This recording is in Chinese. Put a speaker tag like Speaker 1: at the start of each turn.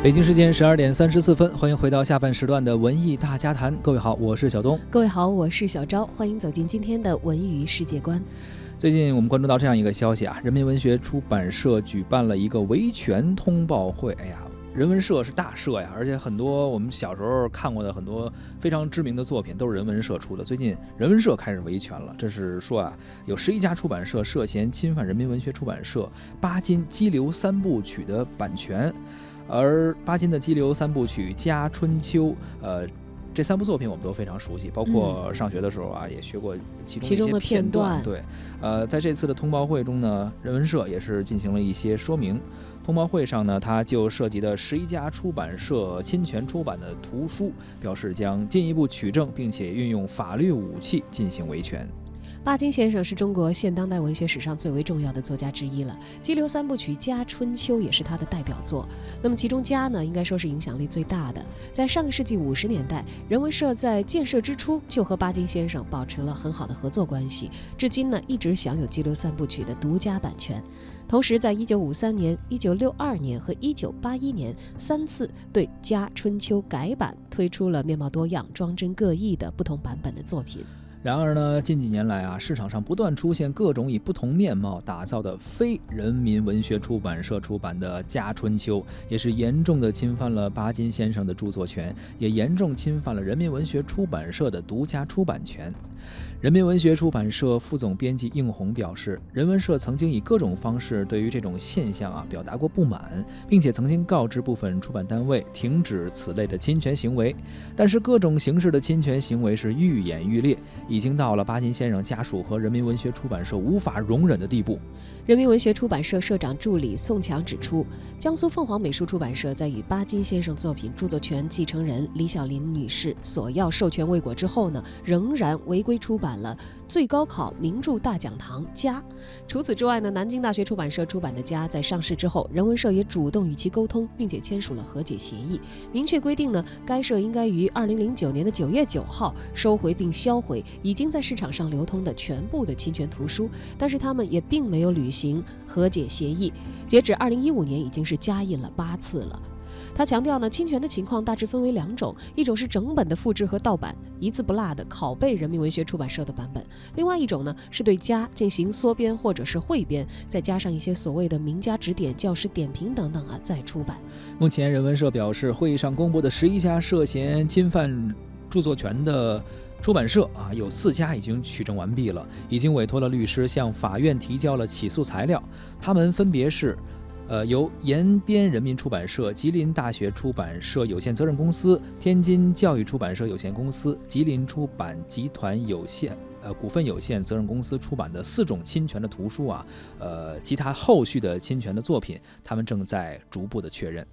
Speaker 1: 北京时间十二点三十四分，欢迎回到下半时段的文艺大家谈。各位好，我是小东。
Speaker 2: 各位好，我是小昭。欢迎走进今天的文娱世界观。
Speaker 1: 最近我们关注到这样一个消息啊，人民文学出版社举办了一个维权通报会。哎呀，人文社是大社呀，而且很多我们小时候看过的很多非常知名的作品都是人文社出的。最近人文社开始维权了，这是说啊，有十一家出版社涉嫌侵犯人民文学出版社巴金《激流三部曲》的版权。而巴金的《激流三部曲》加《春秋》，呃，这三部作品我们都非常熟悉，包括上学的时候啊，也学过其中一些片段。对，呃，在这次的通报会中呢，人文社也是进行了一些说明。通报会上呢，他就涉及的十一家出版社侵权出版的图书，表示将进一步取证，并且运用法律武器进行维权。
Speaker 2: 巴金先生是中国现当代文学史上最为重要的作家之一了，《激流三部曲》加《春秋》也是他的代表作。那么其中加呢，应该说是影响力最大的。在上个世纪五十年代，人文社在建设之初就和巴金先生保持了很好的合作关系，至今呢一直享有《激流三部曲》的独家版权。同时，在一九五三年、一九六二年和一九八一年三次对《加春秋》改版，推出了面貌多样、装帧各异的不同版本的作品。
Speaker 1: 然而呢，近几年来啊，市场上不断出现各种以不同面貌打造的非人民文学出版社出版的《家春秋》，也是严重的侵犯了巴金先生的著作权，也严重侵犯了人民文学出版社的独家出版权。人民文学出版社副总编辑应红表示，人文社曾经以各种方式对于这种现象啊表达过不满，并且曾经告知部分出版单位停止此类的侵权行为。但是各种形式的侵权行为是愈演愈烈，已经到了巴金先生家属和人民文学出版社无法容忍的地步。
Speaker 2: 人民文学出版社社长助理宋强指出，江苏凤凰美术出版社在与巴金先生作品著作权继承人李小林女士索要授权未果之后呢，仍然违规出版。了最高考名著大讲堂家。除此之外呢，南京大学出版社出版的家在上市之后，人文社也主动与其沟通，并且签署了和解协议，明确规定呢，该社应该于二零零九年的九月九号收回并销毁已经在市场上流通的全部的侵权图书。但是他们也并没有履行和解协议，截止二零一五年已经是加印了八次了。他强调呢，侵权的情况大致分为两种，一种是整本的复制和盗版，一字不落的拷贝人民文学出版社的版本；另外一种呢，是对家进行缩编或者是汇编，再加上一些所谓的名家指点、教师点评等等啊，再出版。
Speaker 1: 目前人文社表示，会议上公布的十一家涉嫌侵犯著作权的出版社啊，有四家已经取证完毕了，已经委托了律师向法院提交了起诉材料，他们分别是。呃，由延边人民出版社、吉林大学出版社有限责任公司、天津教育出版社有限公司、吉林出版集团有限呃股份有限责任公司出版的四种侵权的图书啊，呃，其他后续的侵权的作品，他们正在逐步的确认。